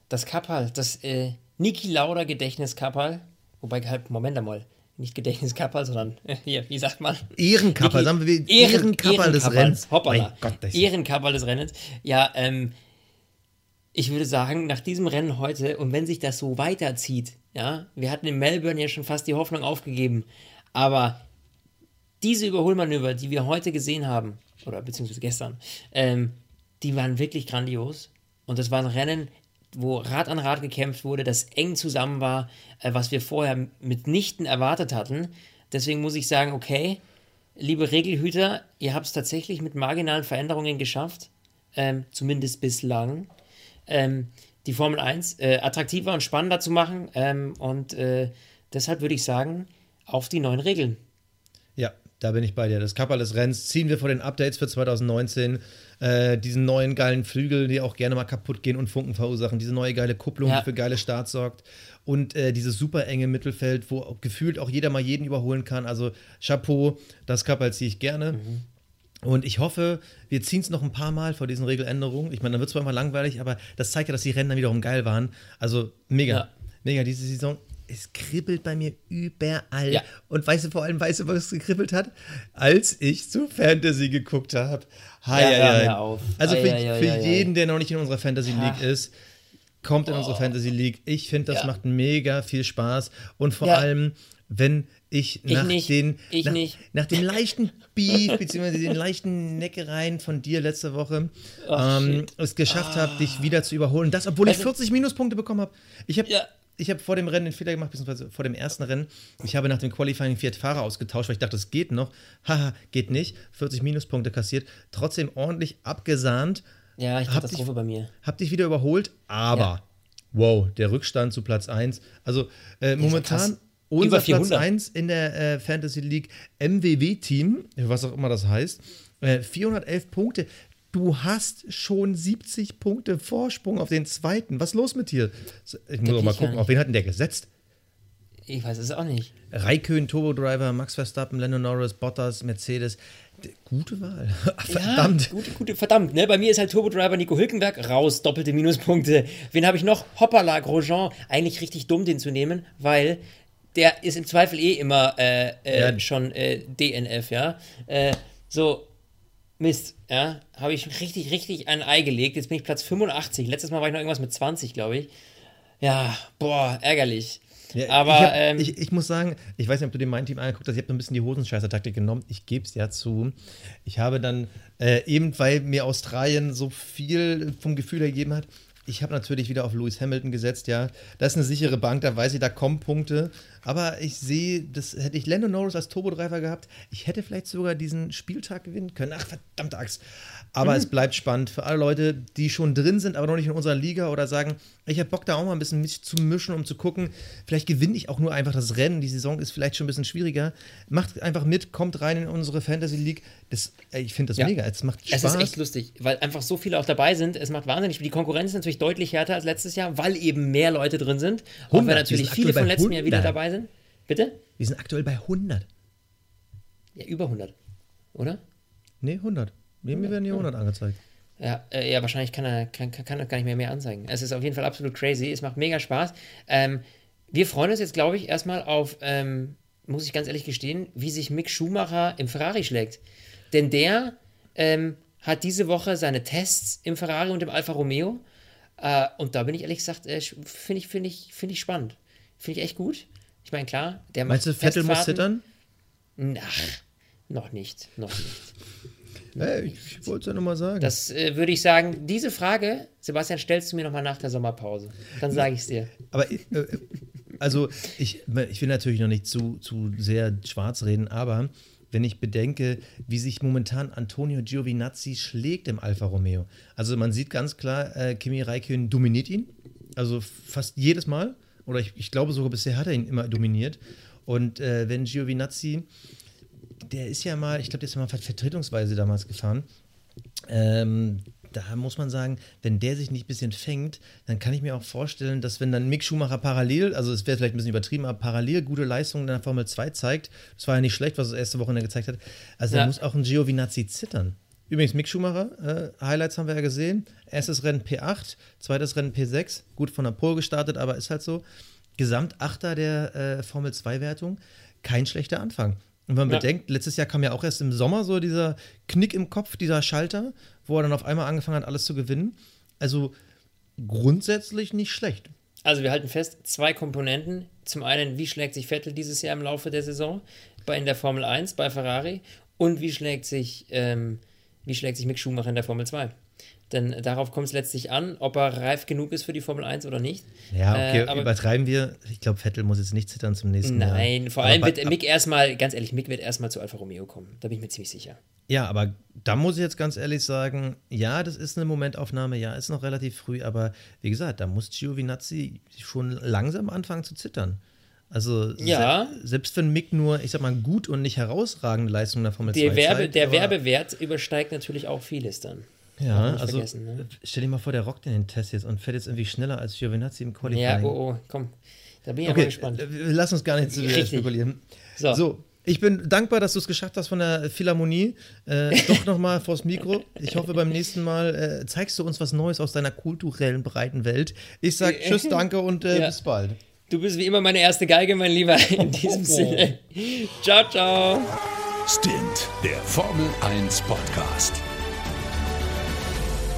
das Kapperl, das äh, Niki Lauda Gedächtniskapperl. Wobei, halt, Moment einmal. Nicht Gedächtniskapperl, sondern äh, hier, wie sagt man? Ehrenkapperl, sagen wir Ehren, Ehrenkapperl des Rennens. Hoppala. Gott, Ehrenkapperl des Rennens. Ja, ähm, ich würde sagen, nach diesem Rennen heute, und wenn sich das so weiterzieht, ja, wir hatten in Melbourne ja schon fast die Hoffnung aufgegeben, aber diese Überholmanöver, die wir heute gesehen haben, oder beziehungsweise gestern, ähm, die waren wirklich grandios. Und das war ein Rennen, wo Rad an Rad gekämpft wurde, das eng zusammen war, äh, was wir vorher mitnichten erwartet hatten. Deswegen muss ich sagen, okay, liebe Regelhüter, ihr habt es tatsächlich mit marginalen Veränderungen geschafft, ähm, zumindest bislang ähm, die Formel 1 äh, attraktiver und spannender zu machen. Ähm, und äh, deshalb würde ich sagen, auf die neuen Regeln. Ja, da bin ich bei dir. Das Kapperl des Rennens ziehen wir vor den Updates für 2019. Äh, diesen neuen geilen Flügel, die auch gerne mal kaputt gehen und Funken verursachen. Diese neue geile Kupplung, ja. die für geile Starts sorgt. Und äh, dieses super enge Mittelfeld, wo gefühlt auch jeder mal jeden überholen kann. Also Chapeau, das Kapperl ziehe ich gerne. Mhm. Und ich hoffe, wir ziehen es noch ein paar Mal vor diesen Regeländerungen. Ich meine, dann wird es zwar immer langweilig, aber das zeigt ja, dass die Rennen dann wiederum geil waren. Also mega. Ja. Mega, diese Saison. Es kribbelt bei mir überall. Ja. Und weißt du vor allem, weißt du, was es gekribbelt hat? Als ich zu Fantasy geguckt habe. Ja, ja, ja. Auf. Also für, für jeden, der noch nicht in unserer Fantasy League Ach. ist, kommt in oh. unsere Fantasy League. Ich finde, das macht mega viel Spaß. Und vor allem, wenn ich, ich nach, nicht. Den, ich nach, nicht. nach dem leichten Beef bzw. den leichten Neckereien von dir letzte Woche oh, ähm, es geschafft ah. habe, dich wieder zu überholen. Das, obwohl also, ich 40 Minuspunkte bekommen habe. Ich habe ja. hab vor dem Rennen den Fehler gemacht, beziehungsweise vor dem ersten Rennen. Ich habe nach dem Qualifying Fiat Fahrer ausgetauscht, weil ich dachte, das geht noch. Haha, geht nicht. 40 Minuspunkte kassiert. Trotzdem ordentlich abgesahnt. Ja, ich hab Katastrophe dich, bei mir. Hab dich wieder überholt, aber ja. wow, der Rückstand zu Platz 1. Also äh, momentan unser Platz 1 in der äh, Fantasy League MWW-Team, was auch immer das heißt. Äh, 411 Punkte. Du hast schon 70 Punkte Vorsprung auf den zweiten. Was ist los mit dir? Ich muss auch mal gucken, auf wen hat denn der gesetzt? Ich weiß es auch nicht. Raikön, Turbo Driver, Max Verstappen, Lando Norris, Bottas, Mercedes. Gute Wahl. verdammt. Ja, gute, gute, verdammt, ne? Bei mir ist halt Turbo Driver Nico Hülkenberg raus, doppelte Minuspunkte. Wen habe ich noch? Hoppala, Grosjean. Eigentlich richtig dumm, den zu nehmen, weil der ist im Zweifel eh immer äh, äh, ja. schon äh, DNF, ja. Äh, so, Mist, ja. Habe ich richtig, richtig ein Ei gelegt. Jetzt bin ich Platz 85. Letztes Mal war ich noch irgendwas mit 20, glaube ich. Ja, boah, ärgerlich. Ja, aber ich, hab, ähm, ich, ich, muss sagen, ich weiß nicht, ob du dir mein Team angeguckt hast, ich habe ein bisschen die Hosenscheißer-Taktik genommen. Ich gebe es ja zu. Ich habe dann äh, eben, weil mir Australien so viel vom Gefühl ergeben hat, ich habe natürlich wieder auf Lewis Hamilton gesetzt, ja. Das ist eine sichere Bank, da weiß ich, da kommen Punkte. Aber ich sehe, das hätte ich Lando Norris als Turbodriver gehabt. Ich hätte vielleicht sogar diesen Spieltag gewinnen können. Ach, verdammte Axt. Aber mhm. es bleibt spannend für alle Leute, die schon drin sind, aber noch nicht in unserer Liga oder sagen, ich habe Bock da auch mal ein bisschen mich zu mischen, um zu gucken, vielleicht gewinne ich auch nur einfach das Rennen. Die Saison ist vielleicht schon ein bisschen schwieriger. Macht einfach mit, kommt rein in unsere Fantasy League. Das, ich finde das ja. mega. Es macht Spaß. Es ist echt lustig, weil einfach so viele auch dabei sind. Es macht wahnsinnig. Die Konkurrenz ist natürlich deutlich härter als letztes Jahr, weil eben mehr Leute drin sind. 100, auch wenn natürlich viele von letztem Jahr wieder dabei sind. Bitte? Wir sind aktuell bei 100. Ja, über 100. Oder? Nee, 100. Mir werden hier 100 angezeigt. Ja, äh, ja wahrscheinlich kann er, kann, kann er gar nicht mehr mehr anzeigen. Es ist auf jeden Fall absolut crazy. Es macht mega Spaß. Ähm, wir freuen uns jetzt, glaube ich, erstmal auf, ähm, muss ich ganz ehrlich gestehen, wie sich Mick Schumacher im Ferrari schlägt. Denn der ähm, hat diese Woche seine Tests im Ferrari und im Alfa Romeo. Äh, und da bin ich ehrlich gesagt, äh, finde ich, find ich, find ich spannend. Finde ich echt gut. Ich meine, klar, der Meinst du, Vettel muss zittern? Ach, noch nicht. Noch nicht. Hey, ich, ich wollte es ja nochmal sagen. Das äh, würde ich sagen, diese Frage, Sebastian, stellst du mir nochmal nach der Sommerpause. Dann sage ich es dir. Aber äh, also ich, ich will natürlich noch nicht zu, zu sehr schwarz reden, aber wenn ich bedenke, wie sich momentan Antonio Giovinazzi schlägt im Alfa Romeo. Also man sieht ganz klar, äh, Kimi Räikkönen dominiert ihn. Also fast jedes Mal. Oder ich, ich glaube sogar bisher hat er ihn immer dominiert. Und äh, wenn Giovinazzi der ist ja mal, ich glaube, der ist ja mal vertretungsweise damals gefahren. Ähm, da muss man sagen, wenn der sich nicht ein bisschen fängt, dann kann ich mir auch vorstellen, dass wenn dann Mick Schumacher parallel, also es wäre vielleicht ein bisschen übertrieben, aber parallel gute Leistungen in der Formel 2 zeigt, das war ja nicht schlecht, was er erste Woche gezeigt hat, also ja. da muss auch ein Giovinazzi zittern. Übrigens, Mick Schumacher, äh, Highlights haben wir ja gesehen. Erstes Rennen P8, zweites Rennen P6, gut von der Pole gestartet, aber ist halt so. Gesamtachter der äh, Formel 2-Wertung, kein schlechter Anfang. Und wenn man ja. bedenkt, letztes Jahr kam ja auch erst im Sommer so dieser Knick im Kopf, dieser Schalter, wo er dann auf einmal angefangen hat, alles zu gewinnen. Also grundsätzlich nicht schlecht. Also wir halten fest, zwei Komponenten. Zum einen, wie schlägt sich Vettel dieses Jahr im Laufe der Saison bei, in der Formel 1 bei Ferrari und wie schlägt sich, ähm, wie schlägt sich Mick Schumacher in der Formel 2? Denn darauf kommt es letztlich an, ob er reif genug ist für die Formel 1 oder nicht. Ja, okay, äh, aber, übertreiben wir. Ich glaube, Vettel muss jetzt nicht zittern zum nächsten Mal. Nein, Jahr. vor allem wird Mick erstmal, ganz ehrlich, Mick wird erstmal zu Alfa Romeo kommen. Da bin ich mir ziemlich sicher. Ja, aber da muss ich jetzt ganz ehrlich sagen, ja, das ist eine Momentaufnahme, ja, ist noch relativ früh, aber wie gesagt, da muss Giovinazzi schon langsam anfangen zu zittern. Also ja. se selbst wenn Mick nur, ich sag mal, gut und nicht herausragende Leistungen der Formel der 2 Werbe, zeigt, Der Werbewert übersteigt natürlich auch vieles dann. Ja, also ne? stell dir mal vor, der rockt in den Test jetzt und fährt jetzt irgendwie schneller als Giovinazzi im Qualifying. Ja, oh, oh, komm. Da bin ich okay, mal gespannt. Äh, lass uns gar nicht zu spekulieren. So. so. Ich bin dankbar, dass du es geschafft hast von der Philharmonie. Äh, doch nochmal vors Mikro. Ich hoffe, beim nächsten Mal äh, zeigst du uns was Neues aus deiner kulturellen, breiten Welt. Ich sag Tschüss, danke und äh, ja. bis bald. Du bist wie immer meine erste Geige, mein Lieber. In diesem Sinne. Ciao, ciao. Stint, der Formel 1 Podcast